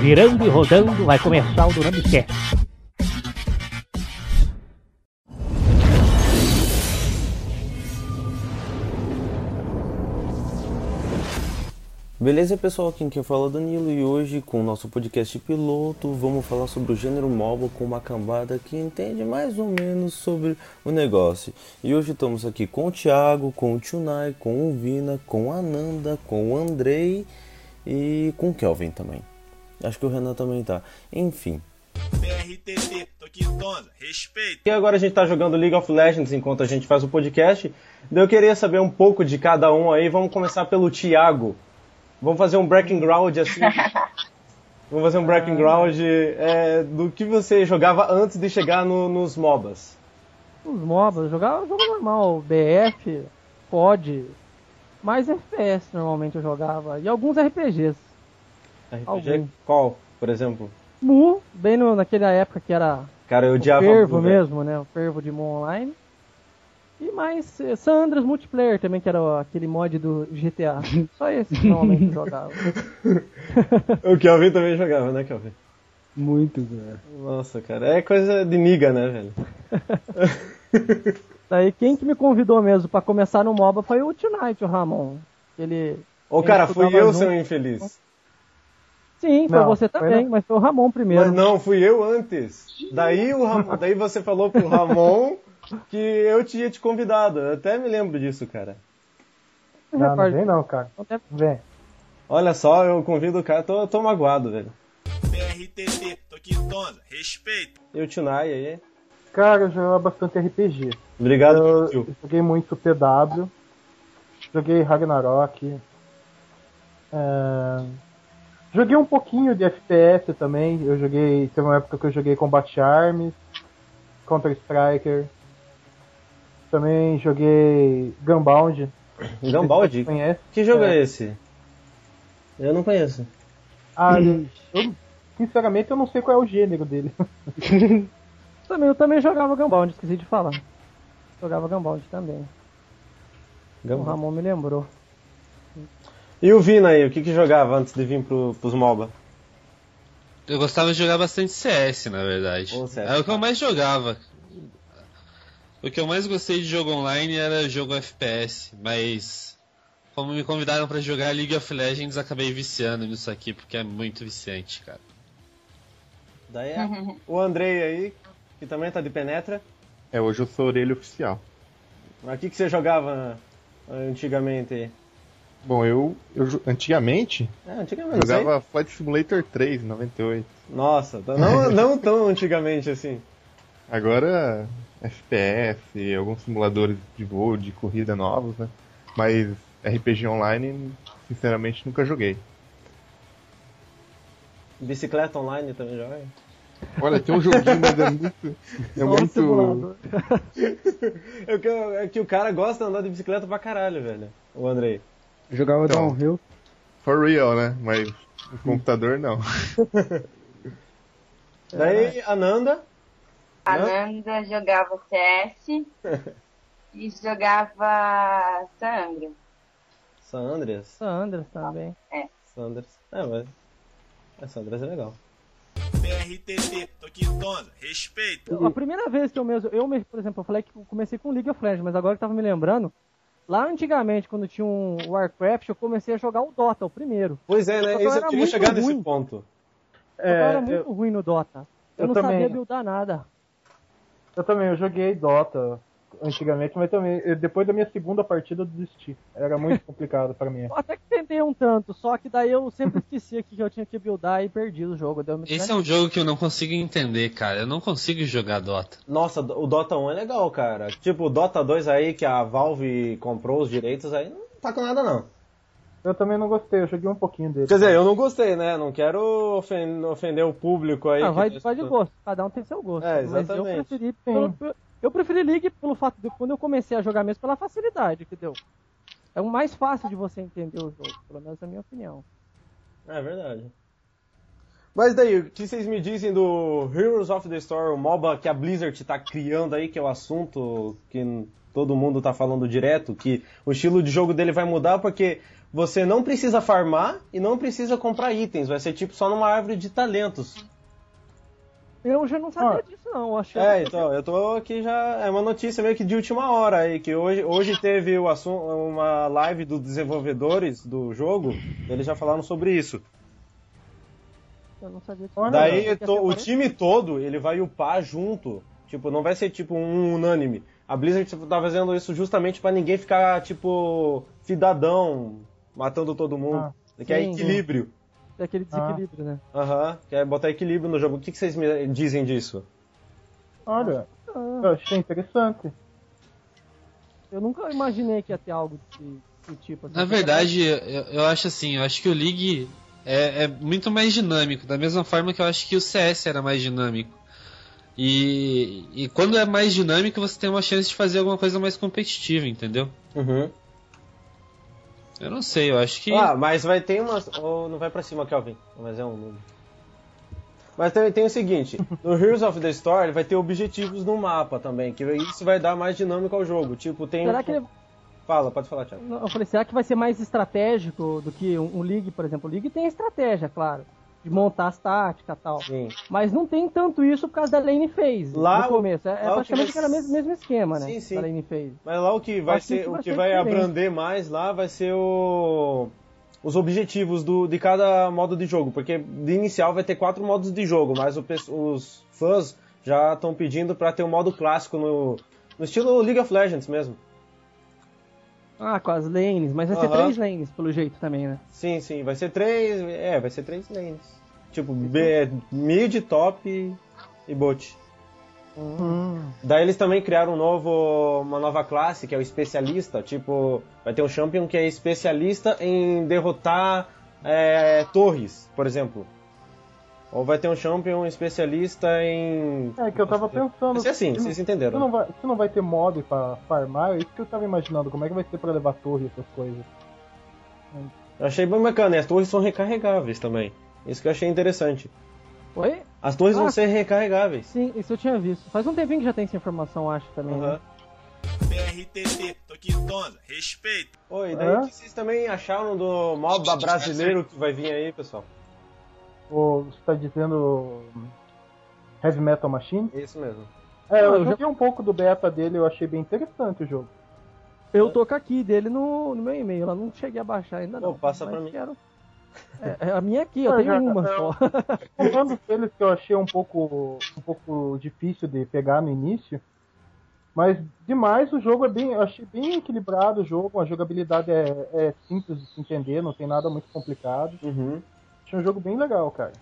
Girando e rodando, vai começar o Duramicast. Beleza pessoal, aqui quem fala é Danilo e hoje com o nosso podcast piloto vamos falar sobre o gênero mobile com uma cambada que entende mais ou menos sobre o negócio. E hoje estamos aqui com o Thiago, com o Tunai, com o Vina, com a Nanda, com o Andrei e com o Kelvin também. Acho que o Renan também tá. Enfim. BRTT, tô aqui Tonza, respeito. E agora a gente tá jogando League of Legends enquanto a gente faz o podcast. Eu queria saber um pouco de cada um aí. Vamos começar pelo Thiago. Vamos fazer um breaking ground assim. Vamos fazer um breaking ground é, do que você jogava antes de chegar no- nos MOBAs. Os MOBAs, jogava jogo normal, BF, COD, mais FPS normalmente eu jogava, e alguns RPGs. RPG Algum. qual, por exemplo? Mu, bem no, naquela época que era Cara, eu o odiava fervo Mu, mesmo, né? O fervo de Mu Online. E mais eh, San Andreas Multiplayer também, que era o- aquele mod do GTA. Só esse que normalmente eu jogava. O Kelvin também jogava, né, Kelvin? Muito, velho. Nossa, cara, é coisa de niga, né, velho? Daí quem que me convidou mesmo pra começar no MOBA foi o Tonight, o Ramon. Ele Ô, Ele cara, fui eu, junto. seu infeliz. Sim, foi Não, você foi também, mas foi o Ramon primeiro. Mas não, fui eu antes. Daí, o Ram... Daí você falou pro Ramon que eu tinha te convidado. Eu até me lembro disso, cara. Não, não vem não, cara. Vem. Olha só, eu convido o cara, tô, tô magoado, velho. BRTT, tô aqui Tonza, respeito. E o Tunai aí? Cara, eu jogava bastante RPG. Obrigado, Eu tio. joguei muito PW. Joguei Ragnarok. é, Joguei um pouquinho de FPS também. Eu joguei. Teve uma época que eu joguei Combat Arms, Counter Striker. Também joguei Gunbound. Gunbound? Conhece? Que jogo é. É. esse? Eu não conheço. Ah, eu, sinceramente eu não sei qual é o gênero dele. Também, eu também jogava Gunbound, esqueci de falar. Jogava Gunbound também. O Ramon me lembrou. E o Vina aí, o que que jogava antes de vir pro, pros MOBA? Eu gostava de jogar bastante CS, na verdade. Ô, CS, Era o que eu mais jogava. O que eu mais gostei de jogo online era jogo FPS, mas como me convidaram pra jogar League of Legends, acabei viciando nisso aqui porque é muito viciante, cara. Daí é o Andrei aí, que também tá de penetra. É, hoje eu sou orelha oficial. Mas o que que você jogava eh, antigamente aí? Bom, eu, eu antigamente É, antigamente, não sei. jogava Flight Simulator 3, 98. Nossa, tá- não, não tão antigamente assim. Agora FPS, alguns simuladores de voo, de corrida novos, né? Mas RPG online, sinceramente, nunca joguei. Bicicleta online também joga? Olha, tem um joguinho, mas é muito. É um muito. É que, é que o cara gosta de andar de bicicleta pra caralho, velho. O Andrei. Jogava Então. Downhill. For real, né? Mas no computador não. Daí, a Nanda. A Né? Nanda jogava CS e jogava San Andreas. San Andreas. San Andreas também. San Andreas. É, mas. É, San Andreas é legal. BRTT, tô aqui Tonza, respeito. A primeira vez que eu mesmo, eu mesmo, por exemplo, eu falei que eu comecei com League of Legends, mas agora que eu tava me lembrando, lá antigamente, quando tinha um Warcraft, eu comecei a jogar o Dota, o primeiro. Pois é, né? Isso eu queria chegar nesse ruim. ponto. eu era muito eu, ruim no Dota. Eu, eu não também. sabia buildar nada. eu também, eu joguei Dota antigamente, mas também, eu- depois da minha segunda partida eu desisti. Era muito complicado pra mim. Até que tentei um tanto, só que daí eu sempre esquecia que eu tinha que buildar e perdi o jogo. Deu Esse é um jogo que eu não consigo entender, cara. Eu não consigo jogar Dota. Nossa, o Dota 1 é legal, cara. Tipo, o Dota 2 aí, que a Valve comprou os direitos aí, não tá com nada não. Eu também não gostei, eu joguei um pouquinho dele. Quer dizer, eu não gostei, né? Não quero ofen- ofender o público aí. Ah, que vai, vai de gosto, cada um tem seu gosto. É, Mas eu exatamente. preferi, pelo- eu preferi League pelo fato de quando eu comecei a jogar mesmo pela facilidade que deu. É o mais fácil de você entender o jogo, pelo menos na minha opinião. É verdade. Mas daí, o que vocês me dizem do Heroes of the Storm, o MOBA que a Blizzard tá criando aí, que é o assunto que todo mundo tá falando direto, que o estilo de jogo dele vai mudar porque você não precisa farmar e não precisa comprar itens. Vai ser tipo só numa árvore de talentos. Eu já não sabia Ah. disso, não. Achei É, então, eu tô aqui já. É uma notícia meio que de última hora aí, que hoje, hoje teve o assunto, uma live dos desenvolvedores do jogo, eles já falaram sobre isso. Eu não sabia disso. Daí to- ser o time todo, ele vai upar junto. Tipo, não vai ser tipo um unânime. A Blizzard tá fazendo isso justamente pra ninguém ficar, tipo, fidadão, matando todo mundo. Ah, que é sim. equilíbrio. Tem aquele desequilíbrio, né? Aham, quer botar equilíbrio no jogo. O que, que vocês me dizem disso? Olha, Ah, eu achei interessante. eu nunca imaginei que ia ter algo desse, desse tipo. assim. Na verdade, eu, eu acho assim, eu acho que o League é, é muito mais dinâmico, da mesma forma que eu acho que o CS era mais dinâmico. E, e quando é mais dinâmico, você tem uma chance de fazer alguma coisa mais competitiva, entendeu? Uhum. Eu não sei, eu acho que. Ah, mas vai ter umas. Oh, não vai pra cima, Kelvin. Mas é um número. Mas também tem o seguinte: no Heroes of the Story vai ter objetivos no mapa também, que isso vai dar mais dinâmica ao jogo. Tipo, tem. Será que ele- Fala, pode falar, Thiago. Eu falei, será que vai ser mais estratégico do que um, um League, por exemplo? O League tem estratégia, claro, de montar as táticas e tal. Sim. Mas não tem tanto isso por causa da lane phase Lá no começo. É, lá o praticamente que vai- aquele mesmo, mesmo esquema, né? Sim, sim. Da lane phase. Mas lá o que vai Acho que ser, isso o que vai diferente. abrander mais lá vai ser o os objetivos do, de cada modo de jogo, porque de inicial vai ter quatro modos de jogo, mas o os fãs já estão pedindo pra ter um modo clássico no, no estilo League of Legends mesmo. Ah, com as lanes, mas vai ser Aham. três lanes, pelo jeito também, né? Sim, sim, vai ser três, é, vai ser três lanes. Tipo, B- mid, top e- e bot. Hum, Daí eles também criaram um novo, uma nova classe, que é o especialista. Tipo, vai ter um champion que é especialista em derrotar é, torres, por exemplo. Ou vai ter um champion especialista em. é que eu tava pensando. Vai ser assim, vocês entenderam. Se não, vai, se não vai ter mob pra farmar, é isso que eu tava imaginando. Como é que vai ser pra levar torre e essas coisas? Eu achei bem bacana, e as torres são recarregáveis também. Isso que eu achei interessante. Oi? As torres vão Ah. ser recarregáveis. Sim, isso eu tinha visto. Faz um tempinho que já tem essa informação, acho, também. Aham. né? BRTT, respeito. Oi, daí o que vocês também acharam do MOBA brasileiro que vai vir aí, pessoal? Ou você tá dizendo Heavy Metal Machine? Isso mesmo. É, eu eu já- joguei um pouco do beta dele, eu achei bem interessante o jogo. Eu tô com aqui dele no, no meu e-mail, lá não cheguei a baixar ainda não. Pô, passa pra mim. Quero... É, é a minha aqui, eu tenho uma eu- só. Falando deles que eu achei um pouco, um pouco difícil de pegar no início, mas demais o jogo é bem, eu achei bem equilibrado o jogo, a jogabilidade é, é simples de se entender, não tem nada muito complicado. Uhum. Achei um jogo bem legal, cara.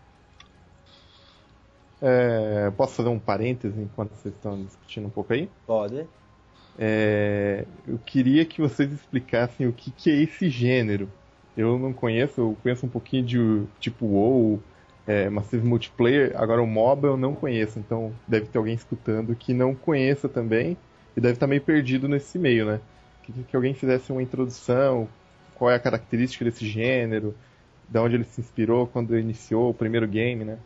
É, posso fazer um parêntese enquanto vocês estão discutindo um pouco aí? Pode. É, eu queria que vocês explicassem o que, que é esse gênero. Eu não conheço, eu conheço um pouquinho de tipo WoW, é, Massive Multiplayer, agora o MOBA eu não conheço, então deve ter alguém escutando que não conheça também e deve estar meio perdido nesse meio, né? Queria que alguém fizesse uma introdução, qual é a característica desse gênero, de onde ele se inspirou quando iniciou o primeiro game, né?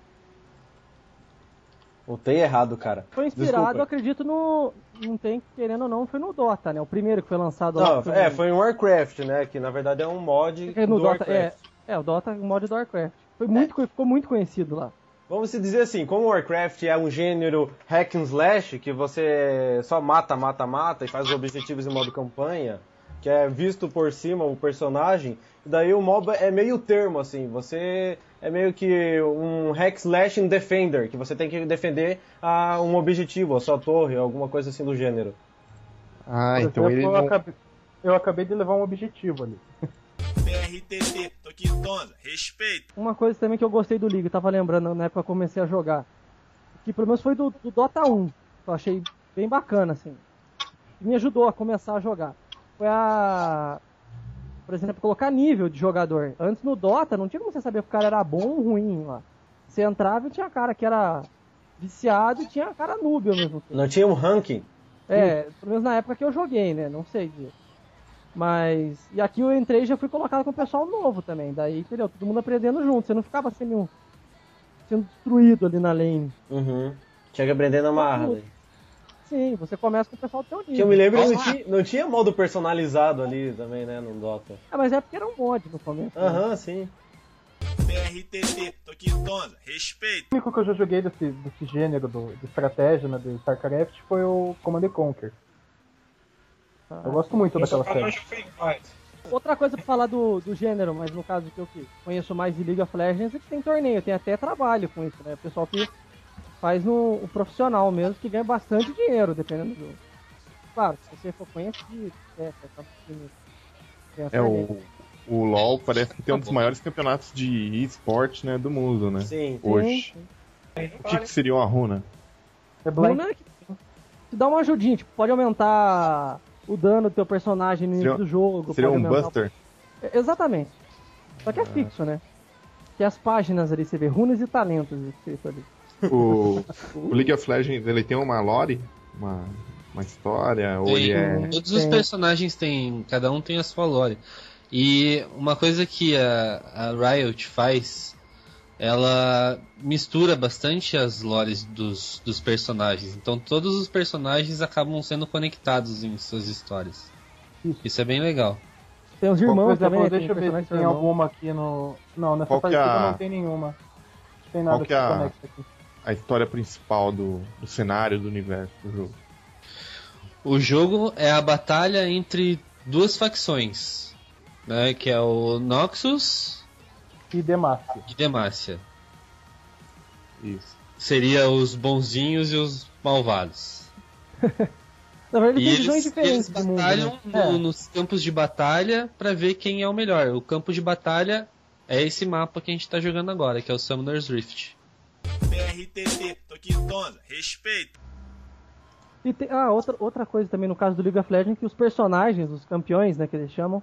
Voltei errado, cara. Foi inspirado, acredito, no. Não tem, querendo ou não, foi no Dota, né? O primeiro que foi lançado Não, lá. é, foi em Warcraft, né? Que na verdade é um mod Porque no do Dota, é, Warcraft. é, o Dota, o mod do Warcraft. Foi muito, co- Ficou muito conhecido lá. Vamos se dizer assim, como o Warcraft é um gênero hack and slash, que você só mata, mata, mata e faz os objetivos em modo campanha, que é visto por cima o personagem, daí o MOBA é meio termo, assim, você é meio que um hack slash defender, que você tem que defender a um objetivo, a sua torre, alguma coisa assim do gênero. Ah, Por então exemplo, ele eu, não... acabei, eu acabei de levar um objetivo ali. BRTT, Toquitona, respeito. Uma coisa também que eu gostei do League, tava lembrando na época que eu comecei a jogar. Que pelo menos foi do, do Dota 1. Que eu achei bem bacana, assim. Que me ajudou a começar a jogar. Foi a. Por exemplo, colocar nível de jogador. Antes no Dota não tinha como você saber se o cara era bom ou ruim lá. Você entrava e tinha cara que era viciado e tinha cara noob ao mesmo tempo. Não tinha um ranking? É, pelo menos na época que eu joguei, né? Não sei dizer. Mas. E aqui eu entrei e já fui colocado com o pessoal novo também. Daí, entendeu? Todo mundo aprendendo junto. Você não ficava sendo, sendo destruído ali na lane. Uhum. Tinha que aprender na marra. Sim, você começa com o pessoal do teu nível. Que eu me lembro, não Nossa. tinha, não tinha modo personalizado ali também, né, no Dota. Ah, mas é porque era um mod no começo. né? Aham, sim. BRTT, Toquitona, respeito. O único que eu já joguei desse, desse gênero do, de estratégia, né, do StarCraft, foi o Command and Conquer. Eu gosto muito daquela série. Outra coisa pra falar do, do gênero, mas no caso que eu que conheço mais de League of Legends, é que tem torneio, tem até trabalho com isso, né? O pessoal que faz no o profissional mesmo, que ganha bastante dinheiro, dependendo do. Claro, se você for conhecido, é, tem essa É o, o LoL parece que tem um Tá dos maiores campeonatos de esporte né, do mundo, né? Sim. Hoje. O que, que seria uma runa? É. Runa que te dá uma ajudinha, tipo, pode aumentar o dano do teu personagem no início Seria- do jogo. Seria pode um o- Buster? É, Exatamente. Só que é fixo, né? Tem as páginas ali, você vê runas e talentos escrito ali. O, o League of Legends ele tem uma lore? Uma, uma história? Ou ele Tem- é. Todos os Tem. personagens têm. Cada um tem a sua lore. E uma coisa que a, a Riot faz, ela mistura bastante as lores dos, dos personagens. Então todos os personagens acabam sendo conectados em suas histórias. Isso. Isso é bem legal. Tem os irmãos também, né? deixa eu ver se tem alguma aqui no. Não, nessa Qual é partida a- não tem nenhuma. Não tem nada Qual que, que é a- conecta aqui. A história principal do, do cenário do universo do jogo? O jogo é a batalha entre duas facções, né? Que é o Noxus E Demacia. e Demacia. Isso. Seria os bonzinhos e os malvados. Na verdade, E tem visões diferentes eles de mundo. batalham né? no- nos campos de batalha pra ver quem é o melhor. O campo de batalha é esse mapa que a gente tá jogando agora, que é o Summoner's Rift. BRTT, Toquitona, respeito. E tem, ah, outra, outra coisa também no caso do League of Legends, que os personagens, os campeões, né, que eles chamam,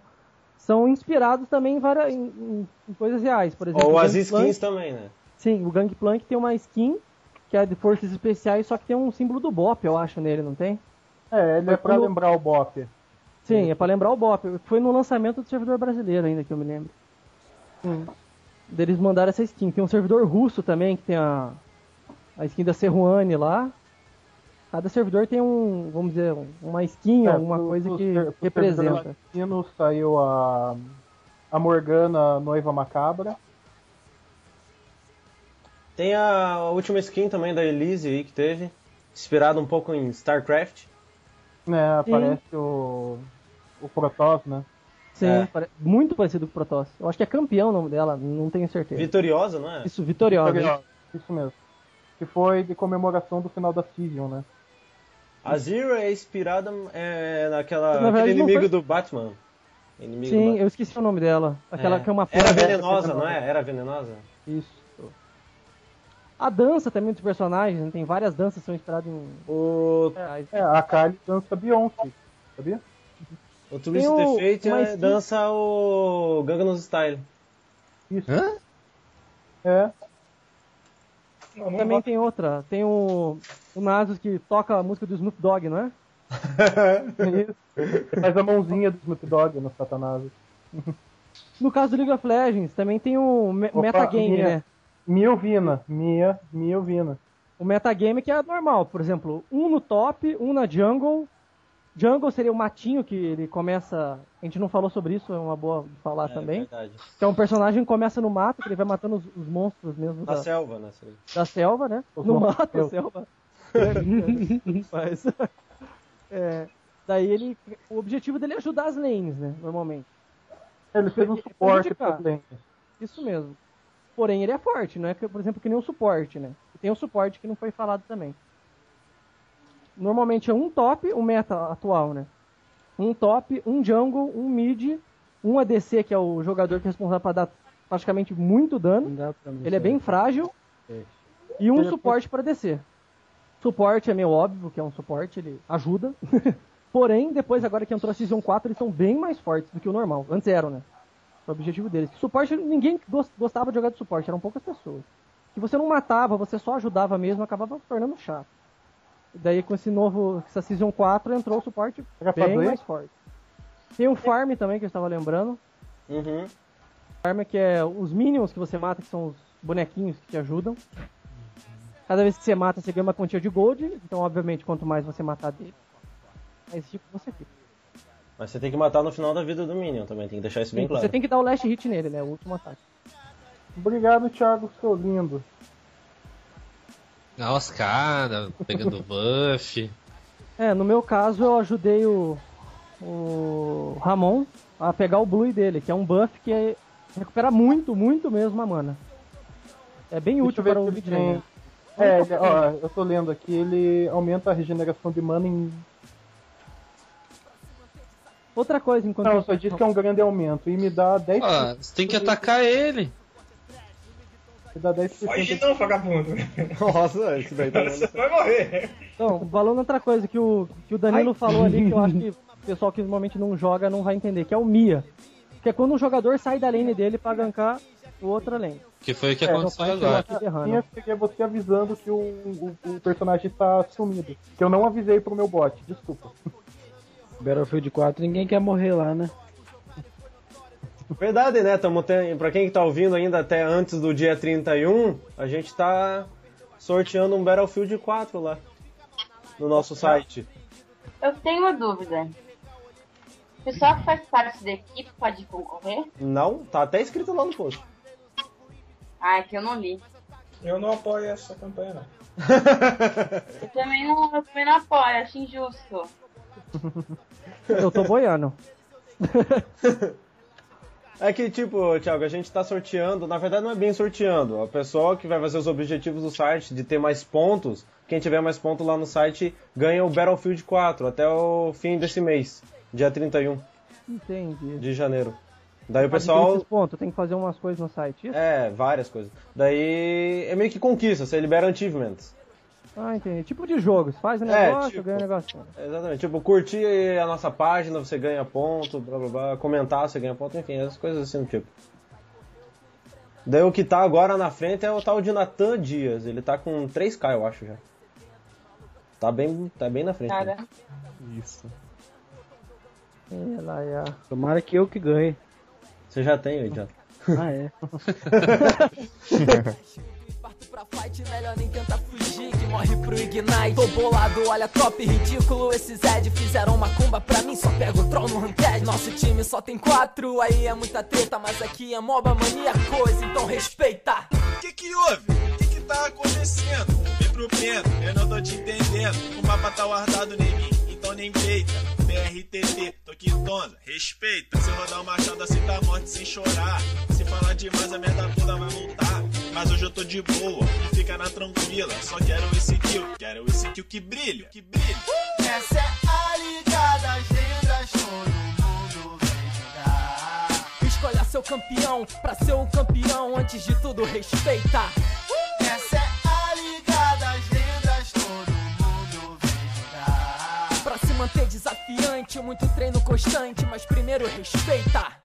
são inspirados também em, várias, em, em- em coisas reais. Por exemplo, Ou as Gangplank- skins também, né? Sim, o Gangplank tem uma skin que é de forças especiais, só que tem um símbolo do Bop, eu acho, nele, não tem? É, ele é pra Quando- lembrar o Bop. Sim, é pra lembrar o Bop. Foi no lançamento do servidor brasileiro ainda, que eu me lembro. Sim. Eles mandaram essa skin. Tem um servidor russo também, que tem a, a skin da Serruane lá. Cada servidor tem um, vamos dizer, uma skin, É, alguma pro- coisa pro que representa. latino saiu a, a Morgana Noiva Macabra. Tem a última skin também da Elise aí que teve. Inspirado um pouco em StarCraft. Né, aparece o, o Protoss, né? Sim, É. muito parecido com o Protoss. Eu acho que é campeão o nome dela, não tenho certeza. Vitoriosa, não é? Isso, Vitoriosa. Vitoriosa, Isso mesmo. Que foi de comemoração do final da Season, né? A Zero é inspirada é, naquela Na verdade, inimigo foi- do Batman. Inimigo do Sim, Batman. eu esqueci o nome dela. Aquela É. que é uma Era flor venenosa, dessa, não é? Era venenosa? Isso. A dança também dos personagens, né? tem várias danças que são inspiradas em. O, reais. É, a Kylie dança Beyoncé, sabia? O Twisted o- Fate é, dança o Gangnam Style. Isso. Hã? É. Também tem outra. Tem o. O Nasus que toca a música do Snoop Dogg, não é? Isso. Faz a mãozinha do Snoop Dogg no Satanás. No caso do League of Legends, também tem o me- Opa, metagame, minha- né? Milvina. Mia, Milvina. O metagame que é normal, por exemplo, um no top, um na jungle. Jungle seria o matinho que ele começa. A gente não falou sobre isso, é uma boa de falar É, também. verdade. Que é um personagem que começa no mato, que ele vai matando os, os monstros mesmo Na da, selva, né? da selva, né? Os no monstros mato, selva. Mas, é, daí ele. O objetivo dele é ajudar as lanes, né? Normalmente. Ele fez um suporte pra lanes. Isso mesmo. Porém, ele é forte, não é, que, por exemplo, que nem o suporte, né? E tem o suporte que não foi falado também. Normalmente é um top, o meta atual, né? Um top, um jungle, um mid, um ADC, que é o jogador que é responsável para dar praticamente muito dano. Ele é bem frágil. E um é suporte para descer. Suporte é meio óbvio que é um suporte, ele ajuda. Porém, depois, agora que entrou a Season 4, eles são bem mais fortes do que o normal. Antes eram, né? O objetivo deles. Suporte, ninguém gos- gostava de jogar de suporte, eram poucas pessoas. Que você não matava, você só ajudava mesmo, acabava se tornando chato. E daí, com esse novo, essa Season 4, entrou o suporte bem mais forte. Tem o Farm também, que eu estava lembrando. Uhum. Farm que é os minions que você mata, que são os bonequinhos que te ajudam. Cada vez que você mata, você ganha uma quantia de gold. Então, obviamente, quanto mais você matar dele, mais rico você fica. Mas você tem que matar no final da vida do Minion também, tem que deixar isso bem claro. Você tem que dar o last hit nele, né? O último ataque. Obrigado, Thiago, seu lindo. Ah, os caras pegando buff. É, no meu caso, eu ajudei o, o Ramon a pegar o Blue dele, que é um buff que é- recupera muito, muito mesmo a mana. É bem Deixa útil eu ver para o se ele mid tem. laner. É, ele- ó, eu tô lendo aqui, ele aumenta a regeneração de mana em. Outra coisa, enquanto Não, só diz que é um grande aumento. E me dá 10%. Ó, você tem que atacar ele. Dá 10% Foge não, vagabundo. Nossa, isso daí tá Você vai morrer. Então, falando outra coisa que o, que o Danilo falou ali, que eu acho que o pessoal que normalmente não joga não vai entender, que é o Mia. Que é quando um jogador sai da lane dele pra gankar o outra lane. Que foi o que É, aconteceu agora. que ser você avisando que o, o, o personagem está sumido. Que eu não avisei pro meu bot, desculpa. Battlefield 4 ninguém quer morrer lá, né? Verdade, né? Tamo ten... Pra quem que tá ouvindo ainda até antes do dia 31, a gente tá sorteando um Battlefield 4 lá no nosso site. Eu tenho uma dúvida. O pessoal que faz parte da equipe pode concorrer? Não, tá até escrito lá no post. Ah, é que eu não li. Eu não apoio essa campanha, não. Eu também não, eu também não apoio, acho injusto. Eu tô boiando. É que, tipo, Thiago, a gente tá sorteando, na verdade não é bem sorteando. A pessoa que vai fazer os objetivos do site de ter mais pontos, quem tiver mais pontos lá no site ganha o Battlefield 4 até o fim desse mês, dia 31 Entendi. de janeiro. Daí o pessoal. pontos, tem que fazer umas coisas no site. Isso? É, várias coisas. Daí é meio que conquista, você libera achievements. Ah, entendi. Tipo de jogo, você faz o É, negócio, tipo- ganha o negócio. Exatamente. Tipo, curtir a nossa página, você ganha ponto, blá blá blá. Comentar, você ganha ponto, enfim, essas coisas assim do tipo. Daí o que tá agora na frente é o tal de Natan Dias. Ele tá com 3k, eu acho já. Tá bem, tá bem na frente. Cara, né? Isso. É, lá, é. Tomara que eu que ganhe. Você já tem, idiota. Ah, é. Pra fight, melhor nem tentar fugir Que morre pro Ignite Tô bolado, olha top, ridículo Esses Zed fizeram macumba pra mim Só pego o troll no ranked Nosso time só tem quatro Aí é muita treta, mas aqui é moba mania coisa Então respeita Que que houve? Que que tá acontecendo? Vem pro pento, eu não tô te entendendo. O mapa tá guardado, neguinho, então nem peita. BRTT, tô quintona, respeita. Se rodar o machado assim tá morte sem chorar. Se falar demais a merda toda vai. Mas hoje eu tô de boa, e fica na tranquila. Só quero esse kill, quero esse kill que brilha, que brilha. Essa é a liga das lendas Todo mundo vem jogar Escolha seu campeão Pra ser um campeão Antes de tudo respeita Essa é a liga das lendas Todo mundo vem jogar Pra se manter desafiante Muito treino constante Mas primeiro respeita